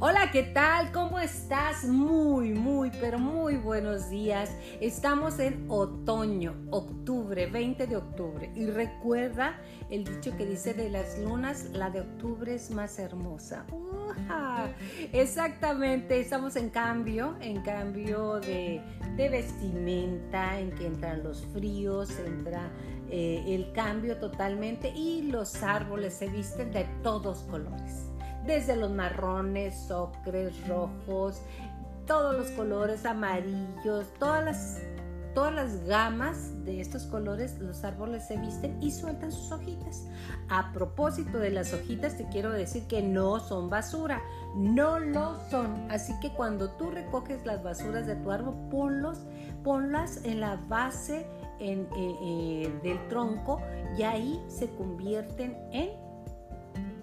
Hola, ¿qué tal? ¿Cómo estás? Muy, muy, pero muy buenos días. Estamos en otoño, octubre, 20 de octubre. Y recuerda el dicho que dice de las lunas, la de octubre es más hermosa. Exactamente, estamos en cambio, en cambio de, vestimenta, en que entran los fríos, entra eh, el cambio totalmente y los árboles se visten de todos colores desde los marrones, ocres, rojos, todos los colores amarillos, todas las, todas las gamas de estos colores, los árboles se visten y sueltan sus hojitas. A propósito de las hojitas, te quiero decir que no son basura, no lo son. Así que cuando tú recoges las basuras de tu árbol, ponlos, ponlas en la base eh, eh, del tronco y ahí se convierten en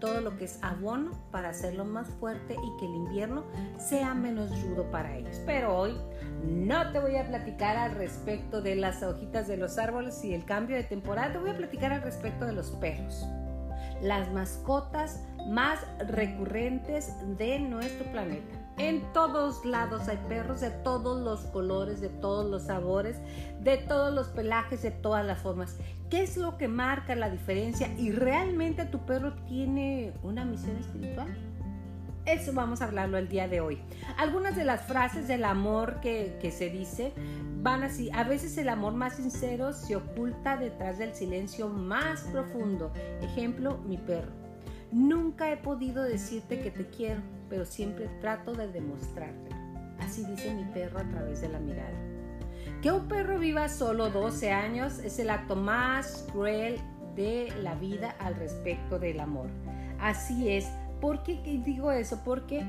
todo lo que es abono para hacerlo más fuerte y que el invierno sea menos rudo para ellos. Pero hoy no te voy a platicar al respecto de las hojitas de los árboles y el cambio de temporada, te voy a platicar al respecto de los perros, las mascotas más recurrentes de nuestro planeta. En todos lados hay perros de todos los colores, de todos los sabores, de todos los pelajes, de todas las formas. ¿Qué es lo que marca la diferencia? ¿Y realmente tu perro tiene una misión espiritual? Eso vamos a hablarlo el día de hoy. Algunas de las frases del amor que, se dice van así. A veces el amor más sincero se oculta detrás del silencio más profundo. Ejemplo, mi perro. Nunca he podido decirte que te quiero, pero siempre trato de demostrártelo. Así dice mi perro a través de la mirada. Que un perro viva solo 12 años es el acto más cruel de la vida al respecto del amor. Así es. ¿Por qué digo eso? Porque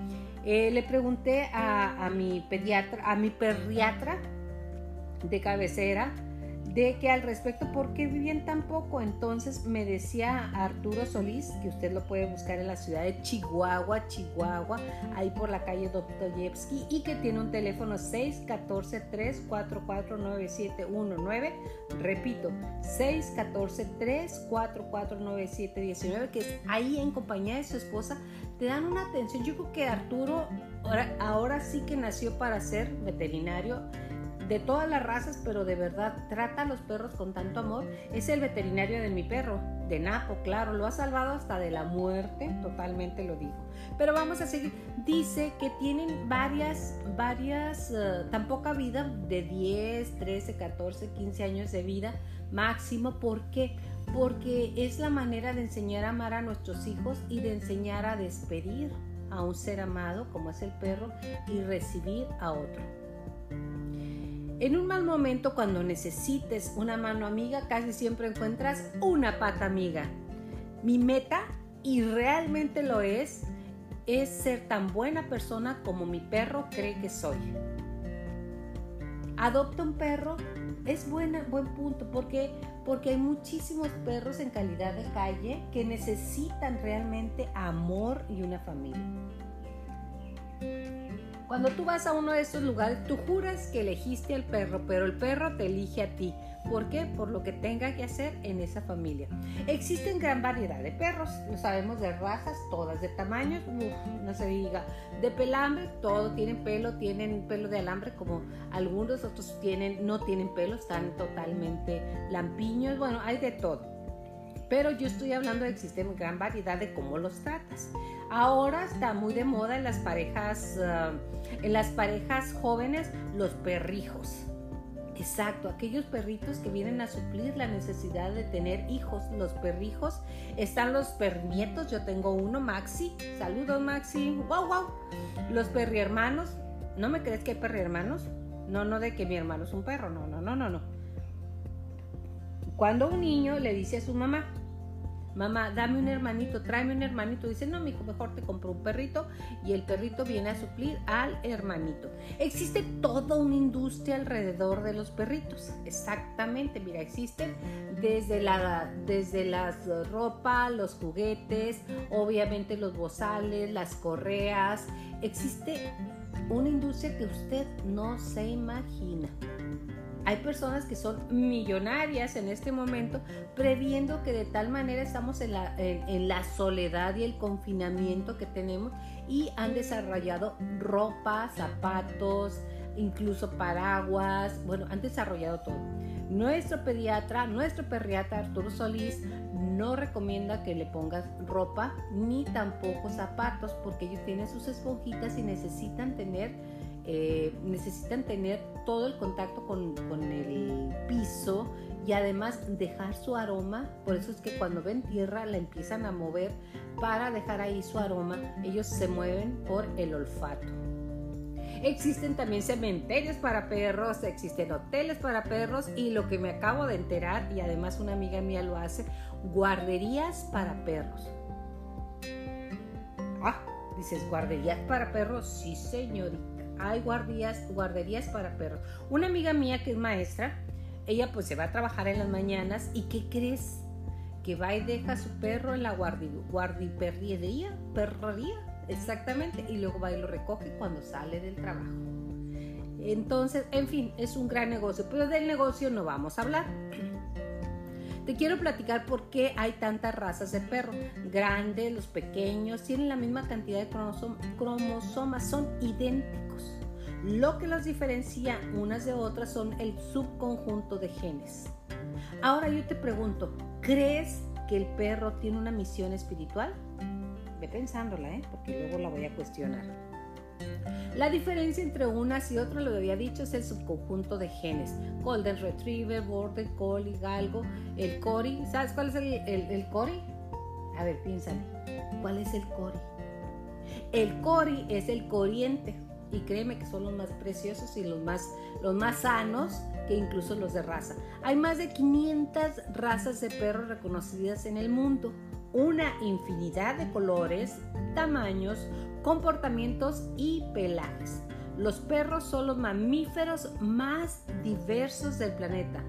eh, le pregunté a, a mi pediatra, a mi perriatra de cabecera, de que al respecto, ¿por qué vivían tan poco? Entonces me decía Arturo Solís, que usted lo puede buscar en la ciudad de Chihuahua, Chihuahua, ahí por la calle Dostoyevsky, y que tiene un teléfono 614-344-9719. Repito, 614-344-9719, que es ahí en compañía de su esposa, te dan una atención. Yo creo que Arturo ahora, ahora sí que nació para ser veterinario de todas las razas, pero de verdad trata a los perros con tanto amor. Es el veterinario de mi perro, de Napo, claro, lo ha salvado hasta de la muerte, totalmente lo digo. Pero vamos a seguir. Dice que tienen varias, varias, uh, tan poca vida, de 10, 13, 14, 15 años de vida máximo. ¿Por qué? Porque es la manera de enseñar a amar a nuestros hijos y de enseñar a despedir a un ser amado como es el perro y recibir a otro. En un mal momento, cuando necesites una mano amiga, casi siempre encuentras una pata amiga. Mi meta, y realmente lo es, es ser tan buena persona como mi perro cree que soy. Adopta un perro, es buena, buen punto, porque porque hay muchísimos perros en calidad de calle que necesitan realmente amor y una familia. Cuando tú vas a uno de estos lugares, tú juras que elegiste al perro, pero el perro te elige a ti. ¿Por qué? Por lo que tenga que hacer en esa familia. Existen gran variedad de perros, lo sabemos de razas, todas de tamaños, no se diga, de pelambre, todos tienen pelo, tienen pelo de alambre, como algunos otros tienen, no tienen pelo, están totalmente lampiños, bueno, hay de todo. Pero yo estoy hablando de que existen gran variedad de cómo los tratas. Ahora está muy de moda en las parejas, ah, en las parejas jóvenes, los perrijos. Exacto, aquellos perritos que vienen a suplir la necesidad de tener hijos, los perrijos. Están los pernietos, yo tengo uno, Maxi. Saludos, Maxi. Wow, wow. Los perrihermanos. ¿No me crees que hay perrihermanos? No, no de que mi hermano es un perro, no, no, no, no, no. Cuando un niño le dice a su mamá, mamá, dame un hermanito, tráeme un hermanito. Dice, no, mi hijo, mejor te compro un perrito y el perrito viene a suplir al hermanito. Existe toda una industria alrededor de los perritos. Exactamente, mira, existe desde la desde las ropa, los juguetes, obviamente los bozales, las correas. Existe una industria que usted no se imagina. Hay personas que son millonarias en este momento, previendo que de tal manera estamos en la, en la soledad y el confinamiento que tenemos y han desarrollado ropa, zapatos, incluso paraguas, bueno, han desarrollado todo. Nuestro pediatra, nuestro perriatra Arturo Solís no recomienda que le pongas ropa ni tampoco zapatos porque ellos tienen sus esponjitas y necesitan tener, eh, necesitan tener todo el contacto con, con el piso y además dejar su aroma. Por eso es que cuando ven tierra la empiezan a mover para dejar ahí su aroma. Ellos se mueven por el olfato. Existen también cementerios para perros, existen hoteles para perros y lo que me acabo de enterar, y además una amiga mía lo hace, guarderías para perros. Ah, dices, guarderías para perros, sí señorita. Hay guardias, guarderías para perros. Una amiga mía que es maestra, ella pues se va a trabajar en las mañanas y ¿qué crees? Que va y deja a su perro en la guardiperriería, perrería, exactamente, y luego va y lo recoge cuando sale del trabajo. Entonces, en fin, es un gran negocio, pero del negocio no vamos a hablar. Te quiero platicar por qué hay tantas razas de perro. Grandes, los pequeños, tienen la misma cantidad de cromosomas, son idénticos. Lo que los diferencia unas de otras son el subconjunto de genes. Ahora yo te pregunto, ¿crees que el perro tiene una misión espiritual? Ve pensándola, ¿eh? porque luego la voy a cuestionar. La diferencia entre unas y otras, lo había dicho, es el subconjunto de genes. Golden Retriever, Border Collie, Galgo, el Cori. ¿Sabes cuál es el, el, Cori? A ver, piénsale. ¿Cuál es el Cori? El Cori es el corriente. Y créeme que son los más preciosos y los más, los más sanos que incluso los de raza. Hay más de 500 razas de perros reconocidas en el mundo una infinidad de colores, tamaños, comportamientos y pelajes. Los perros son los mamíferos más diversos del planeta.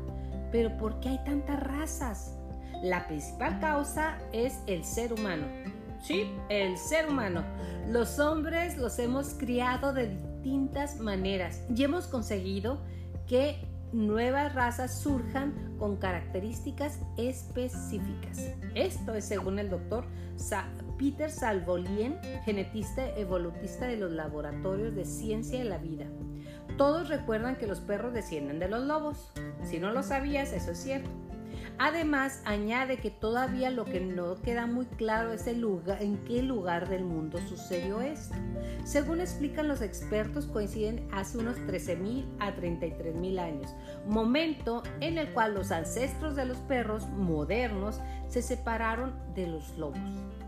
Pero ¿por qué hay tantas razas? La principal causa es el ser humano. Sí, el ser humano. Los hombres los hemos criado de distintas maneras y hemos conseguido que nuevas razas surjan con características específicas. Esto es según el doctor Peter Salvolien, genetista evolutista de los laboratorios de ciencia de la vida. Todos recuerdan que los perros descienden de los lobos. Si no lo sabías, eso es cierto. Además, añade que todavía lo que no queda muy claro es el lugar, en qué lugar del mundo sucedió esto. Según explican los expertos, coinciden hace unos 13.000 a 33.000 años, momento en el cual los ancestros de los perros modernos se separaron de los lobos.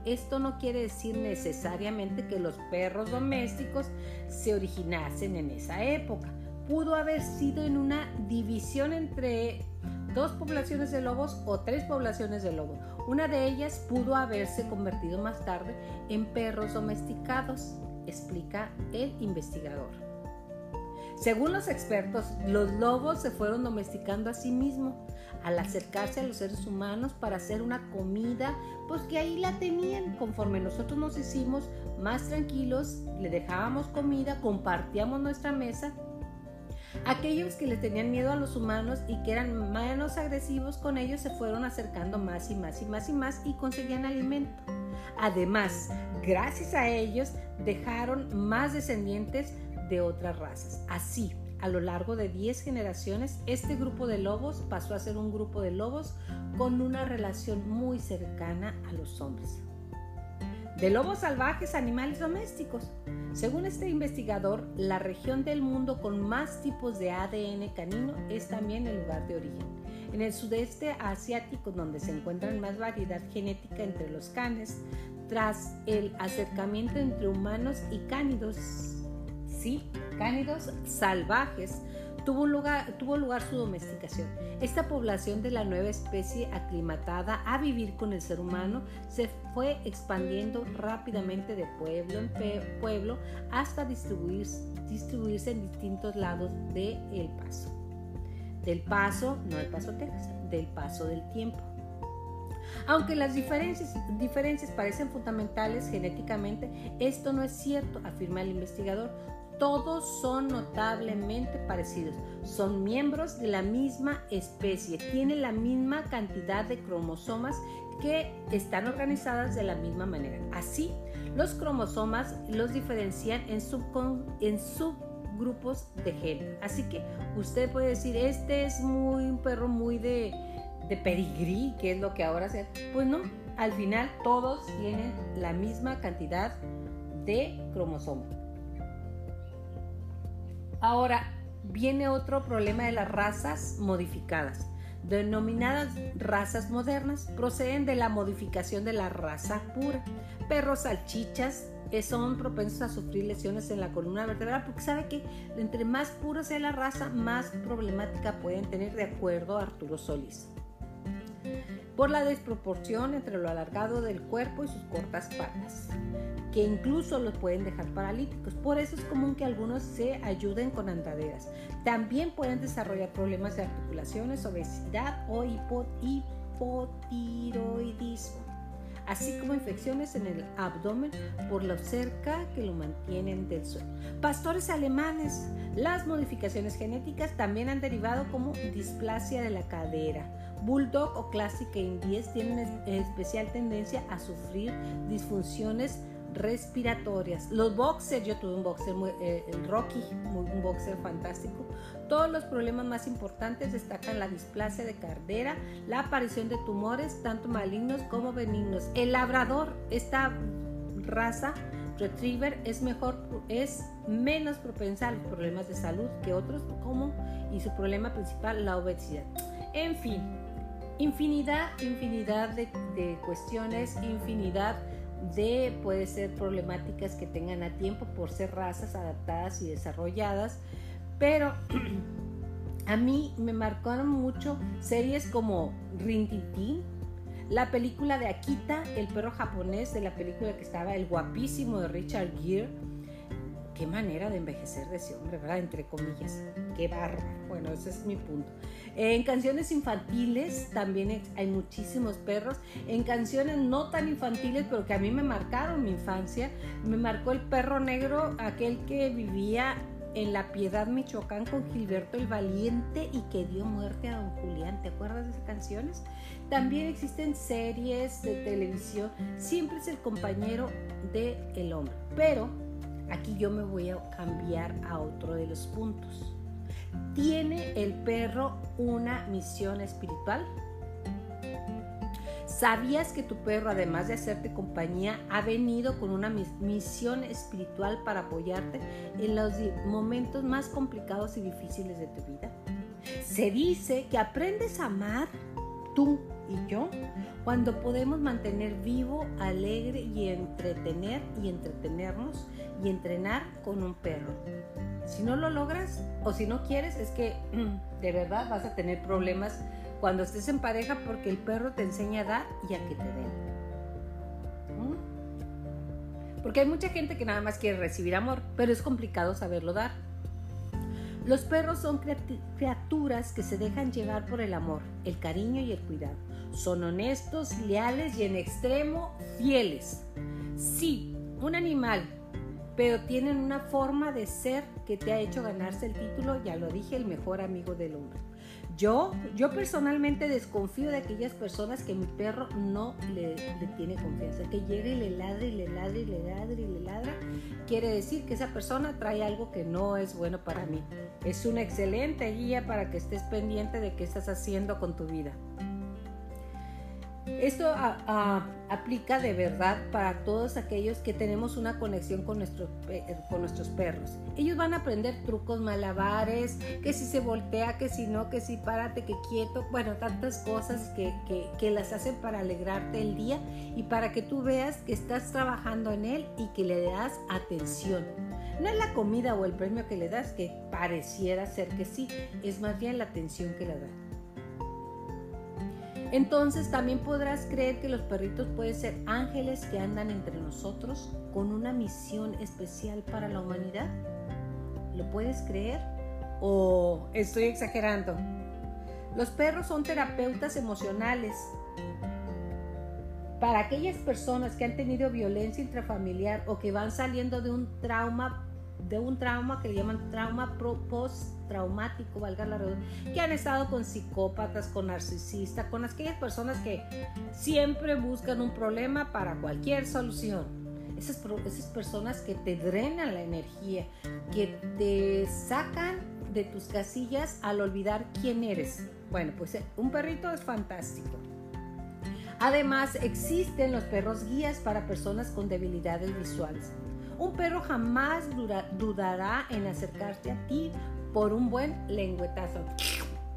Esto no quiere decir necesariamente que los perros domésticos se originasen en esa época. Pudo haber sido en una división entre dos poblaciones de lobos o tres poblaciones de lobos. Una de ellas pudo haberse convertido más tarde en perros domesticados, explica el investigador. Según los expertos, los lobos se fueron domesticando a sí mismos al acercarse a los seres humanos para hacer una comida, pues que ahí la tenían. Conforme nosotros nos hicimos más tranquilos, le dejábamos comida, compartíamos nuestra mesa Aquellos que le tenían miedo a los humanos y que eran menos agresivos con ellos se fueron acercando más y más y más y más y conseguían alimento. Además, gracias a ellos dejaron más descendientes de otras razas. Así, a lo largo de 10 generaciones, este grupo de lobos pasó a ser un grupo de lobos con una relación muy cercana a los hombres. De lobos salvajes a animales domésticos. Según este investigador, la región del mundo con más tipos de ADN canino es también el lugar de origen. En el sudeste asiático, donde se encuentra más variedad genética entre los canes, tras el acercamiento entre humanos y cánidos, sí, cánidos salvajes, tuvo lugar, su domesticación. Esta población de la nueva especie aclimatada a vivir con el ser humano se fue expandiendo rápidamente de pueblo en pueblo hasta distribuirse, en distintos lados del El Paso. Del Paso, no del Paso Texas, del paso del tiempo. Aunque las diferencias, diferencias parecen fundamentales genéticamente, esto no es cierto, afirma el investigador todos son notablemente parecidos. Son miembros de la misma especie, tienen la misma cantidad de cromosomas que están organizadas de la misma manera. Así, los cromosomas los diferencian en, en subgrupos de gen. Así que usted puede decir, este es muy un perro muy de, de pedigrí, que es lo que ahora se... Pues no, al final todos tienen la misma cantidad de cromosomas. Ahora viene otro problema de las razas modificadas. Denominadas razas modernas, proceden de la modificación de la raza pura. Perros salchichas eh, son propensos a sufrir lesiones en la columna vertebral porque sabe que entre más pura sea la raza, más problemática pueden tener de acuerdo a Arturo Solís por la desproporción entre lo alargado del cuerpo y sus cortas patas, que incluso los pueden dejar paralíticos. Por eso es común que algunos se ayuden con andaderas. También pueden desarrollar problemas de articulaciones, obesidad o hipotiroidismo, así como infecciones en el abdomen por lo cerca que lo mantienen del suelo. Pastores alemanes, las modificaciones genéticas también han derivado como displasia de la cadera Bulldog o Classic Indies tienen especial tendencia a sufrir disfunciones respiratorias. Los boxers, yo tuve un boxer, eh, el Rocky, un boxer fantástico. Todos los problemas más importantes destacan la displasia de cardera, la aparición de tumores, tanto malignos como benignos. El labrador, esta raza retriever, es mejor, es menos propensa a los problemas de salud que otros, como y su problema principal, la obesidad. En fin, infinidad, infinidad de, cuestiones, infinidad de, puede ser problemáticas que tengan a tiempo por ser razas adaptadas y desarrolladas, pero a mí me marcaron mucho series como Rintintín, la película de Akita, el perro japonés de la película que estaba el guapísimo de Richard Gere, qué manera de envejecer de ese hombre, ¿verdad? Entre comillas, qué bárbaro. Bueno, ese es mi punto. En canciones infantiles también hay muchísimos perros. En canciones no tan infantiles, pero que a mí me marcaron mi infancia, me marcó el perro negro, aquel que vivía en La Piedad, Michoacán, con Gilberto el Valiente y que dio muerte a don Julián. ¿Te acuerdas de esas canciones? También existen series de televisión. Siempre es el compañero del el hombre. Pero aquí yo me voy a cambiar a otro de los puntos. ¿Tiene el perro una misión espiritual? ¿Sabías que tu perro, además de hacerte compañía, ha venido con una misión espiritual para apoyarte en los momentos más complicados y difíciles de tu vida? Se dice que aprendes a amar tú y yo cuando podemos mantener vivo, alegre y entretener y entretenernos y entrenar con un perro. Si no lo logras o si no quieres, es que de verdad vas a tener problemas cuando estés en pareja porque el perro te enseña a dar y a que te den. ¿Mm? Porque hay mucha gente que nada más quiere recibir amor, pero es complicado saberlo dar. Los perros son criaturas que se dejan llevar por el amor, el cariño y el cuidado. Son honestos, leales y en extremo fieles. Sí, un animal pero tienen una forma de ser que te ha hecho ganarse el título, ya lo dije, el mejor amigo del hombre. Yo, yo personalmente desconfío de aquellas personas que mi perro no le, tiene confianza, que llegue y le ladre y le ladre y le ladre y le ladra, quiere decir que esa persona trae algo que no es bueno para mí. Es una excelente guía para que estés pendiente de qué estás haciendo con tu vida. Esto aplica de verdad para todos aquellos que tenemos una conexión con, con nuestros perros. Ellos van a aprender trucos malabares, que si se voltea, que si no, que si párate, que quieto, bueno, tantas cosas que, que las hacen para alegrarte el día y para que tú veas que estás trabajando en él y que le das atención. No es la comida o el premio que le das, que pareciera ser que sí, es más bien la atención que le das. Entonces también podrás creer que los perritos pueden ser ángeles que andan entre nosotros con una misión especial para la humanidad. ¿Lo puedes creer? ¿O estoy exagerando? Los perros son terapeutas emocionales. Para aquellas personas que han tenido violencia intrafamiliar o que van saliendo de un trauma de un trauma que le llaman trauma post-traumático, valga la redundancia, que han estado con psicópatas, con narcisistas, con aquellas personas que siempre buscan un problema para cualquier solución. Esas, esas personas que te drenan la energía, que te sacan de tus casillas al olvidar quién eres. Bueno, pues eh, un perrito es fantástico. Además, existen los perros guías para personas con debilidades visuales. Un perro jamás dudará en acercarte a ti por un buen lengüetazo.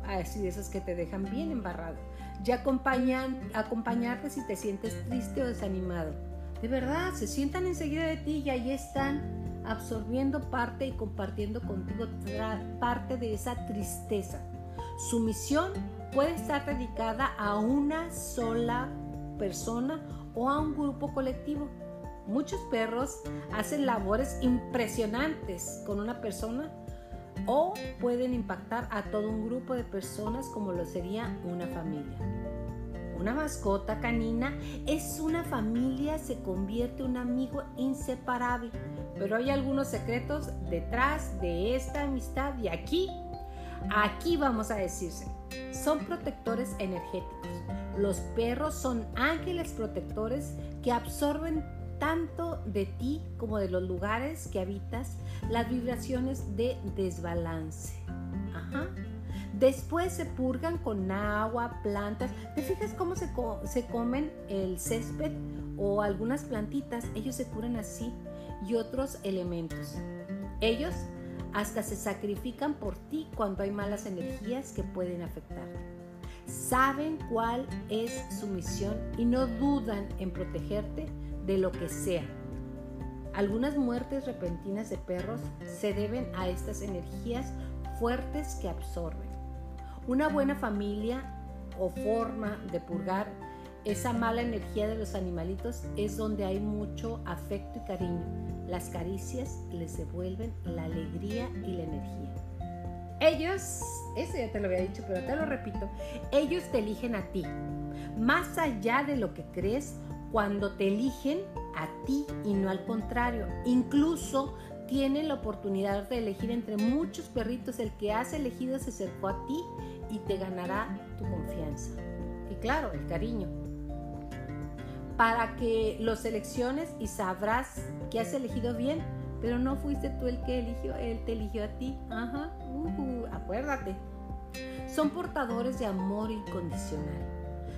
Así de esos que te dejan bien embarrado. Y acompañan, acompañarte si te sientes triste o desanimado. De verdad, se sientan enseguida de ti y ahí están absorbiendo parte y compartiendo contigo parte de esa tristeza. Su misión puede estar dedicada a una sola persona o a un grupo colectivo. Muchos perros hacen labores impresionantes con una persona o pueden impactar a todo un grupo de personas como lo sería una familia. Una mascota canina es una familia, se convierte en un amigo inseparable, pero hay algunos secretos detrás de esta amistad y aquí, aquí vamos a decirse, son protectores energéticos. Los perros son ángeles protectores que absorben tanto de ti como de los lugares que habitas las vibraciones de desbalance. Después se purgan con agua, plantas. ¿Te fijas cómo se, se comen el césped o algunas plantitas? Ellos se curan así y otros elementos. Ellos hasta se sacrifican por ti cuando hay malas energías que pueden afectar. Saben cuál es su misión y no dudan en protegerte de lo que sea. Algunas muertes repentinas de perros se deben a estas energías fuertes que absorben. Una buena familia o forma de purgar esa mala energía de los animalitos es donde hay mucho afecto y cariño. Las caricias les devuelven la alegría y la energía. Ellos, eso ya te lo había dicho, pero te lo repito, ellos te eligen a ti. Más allá de lo que crees, cuando te eligen a ti y no al contrario. Incluso tienen la oportunidad de elegir entre muchos perritos. El que has elegido se acercó a ti y te ganará tu confianza. Y claro, el cariño. Para que lo selecciones y sabrás que has elegido bien, pero no fuiste tú el que eligió, él te eligió a ti. Ajá, uh, acuérdate. Son portadores de amor incondicional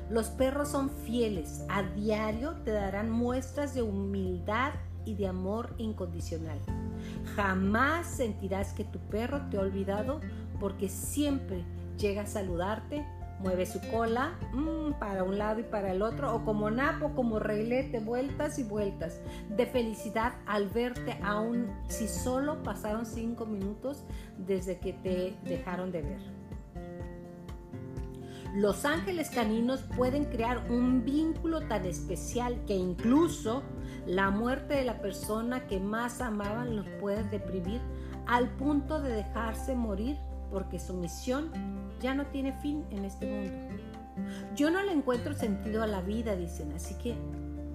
los perros son fieles, a diario te darán muestras de humildad y de amor incondicional. Jamás sentirás que tu perro te ha olvidado porque siempre llega a saludarte, mueve su cola mm, para un lado y para el otro, o como napo, como reilete, vueltas y vueltas, de felicidad al verte, aun si solo pasaron cinco minutos desde que te dejaron de ver. Los ángeles caninos pueden crear un vínculo tan especial que incluso la muerte de la persona que más amaban los puede deprimir al punto de dejarse morir porque su misión ya no tiene fin en este mundo. Yo no le encuentro sentido a la vida, dicen, así que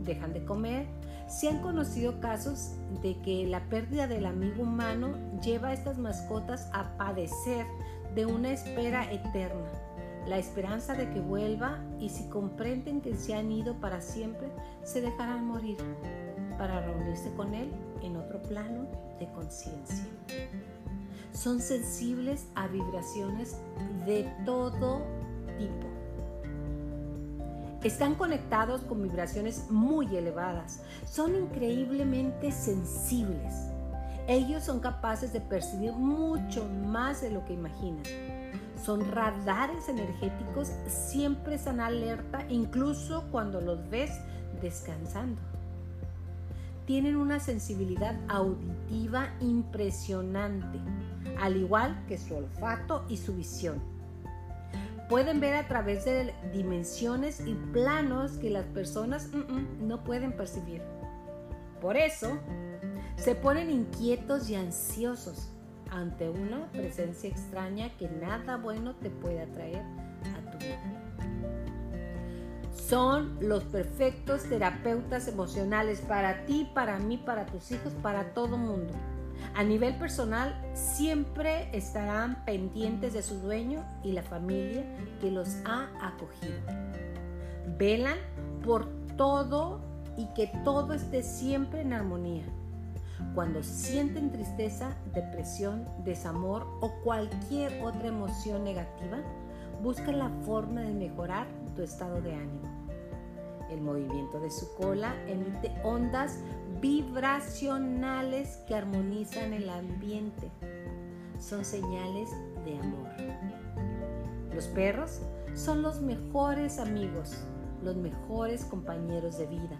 dejan de comer. Se han conocido casos de que la pérdida del amigo humano lleva a estas mascotas a padecer de una espera eterna la esperanza de que vuelva y si comprenden que se han ido para siempre, se dejarán morir para reunirse con Él en otro plano de conciencia. Son sensibles a vibraciones de todo tipo. Están conectados con vibraciones muy elevadas. Son increíblemente sensibles. Ellos son capaces de percibir mucho más de lo que imaginas son radares energéticos, siempre están alerta, incluso cuando los ves descansando. Tienen una sensibilidad auditiva impresionante, al igual que su olfato y su visión. Pueden ver a través de dimensiones y planos que las personas mm, mm, no pueden percibir. Por eso, se ponen inquietos y ansiosos ante una presencia extraña que nada bueno te puede atraer a tu vida. Son los perfectos terapeutas emocionales para ti, para mí, para tus hijos, para todo mundo. A nivel personal, siempre estarán pendientes de su dueño y la familia que los ha acogido. Velan por todo y que todo esté siempre en armonía. Cuando sienten tristeza, depresión, desamor o cualquier otra emoción negativa, busca la forma de mejorar tu estado de ánimo. El movimiento de su cola emite ondas vibracionales que armonizan el ambiente. Son señales de amor. Los perros son los mejores amigos, los mejores compañeros de vida.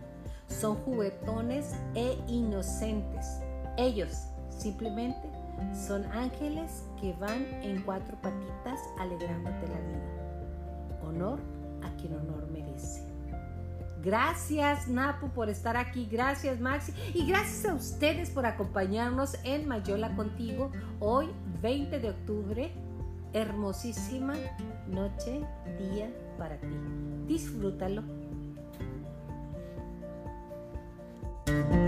Son juguetones e inocentes. Ellos simplemente son ángeles que van en cuatro patitas alegrándote la vida. Honor a quien honor merece. Gracias Napo por estar aquí, gracias Maxi y gracias a ustedes por acompañarnos en Mayola contigo hoy 20 de octubre. Hermosísima noche, día para ti. Disfrútalo Thank you.